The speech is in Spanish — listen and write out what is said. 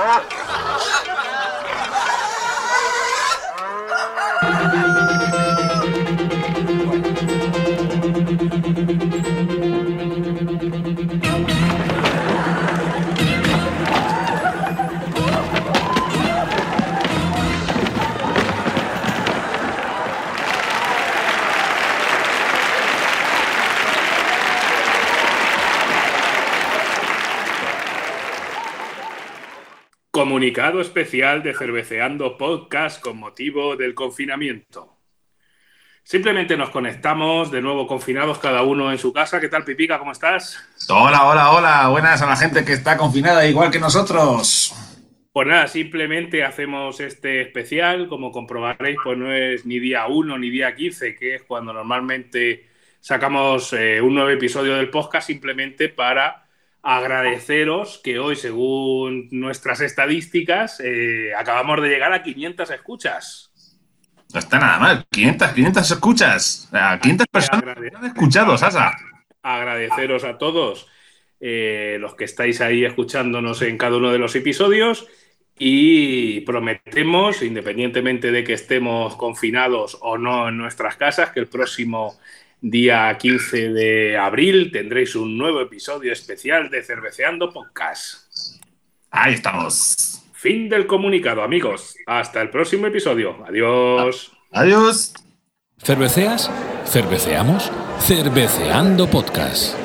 ハハハハ! Comunicado especial de Cerveceando Podcast con motivo del confinamiento. Simplemente nos conectamos de nuevo confinados cada uno en su casa. ¿Qué tal, Pipica? ¿Cómo estás? Hola, hola, hola. Buenas a la gente que está confinada igual que nosotros. Pues nada, simplemente hacemos este especial. Como comprobaréis, pues no es ni día 1 ni día 15, que es cuando normalmente sacamos eh, un nuevo episodio del podcast, simplemente para agradeceros que hoy, según nuestras estadísticas, eh, acabamos de llegar a 500 escuchas. No está nada mal, 500, 500 escuchas. 500 personas han escuchado, Sasa. Agradeceros a todos eh, los que estáis ahí escuchándonos en cada uno de los episodios y prometemos, independientemente de que estemos confinados o no en nuestras casas, que el próximo día 15 de abril tendréis un nuevo episodio especial de Cerveceando Podcast. Ahí estamos. Fin del comunicado, amigos. Hasta el próximo episodio. Adiós. Adiós. ¿Cerveceas? ¿Cerveceamos? Cerveceando Podcast.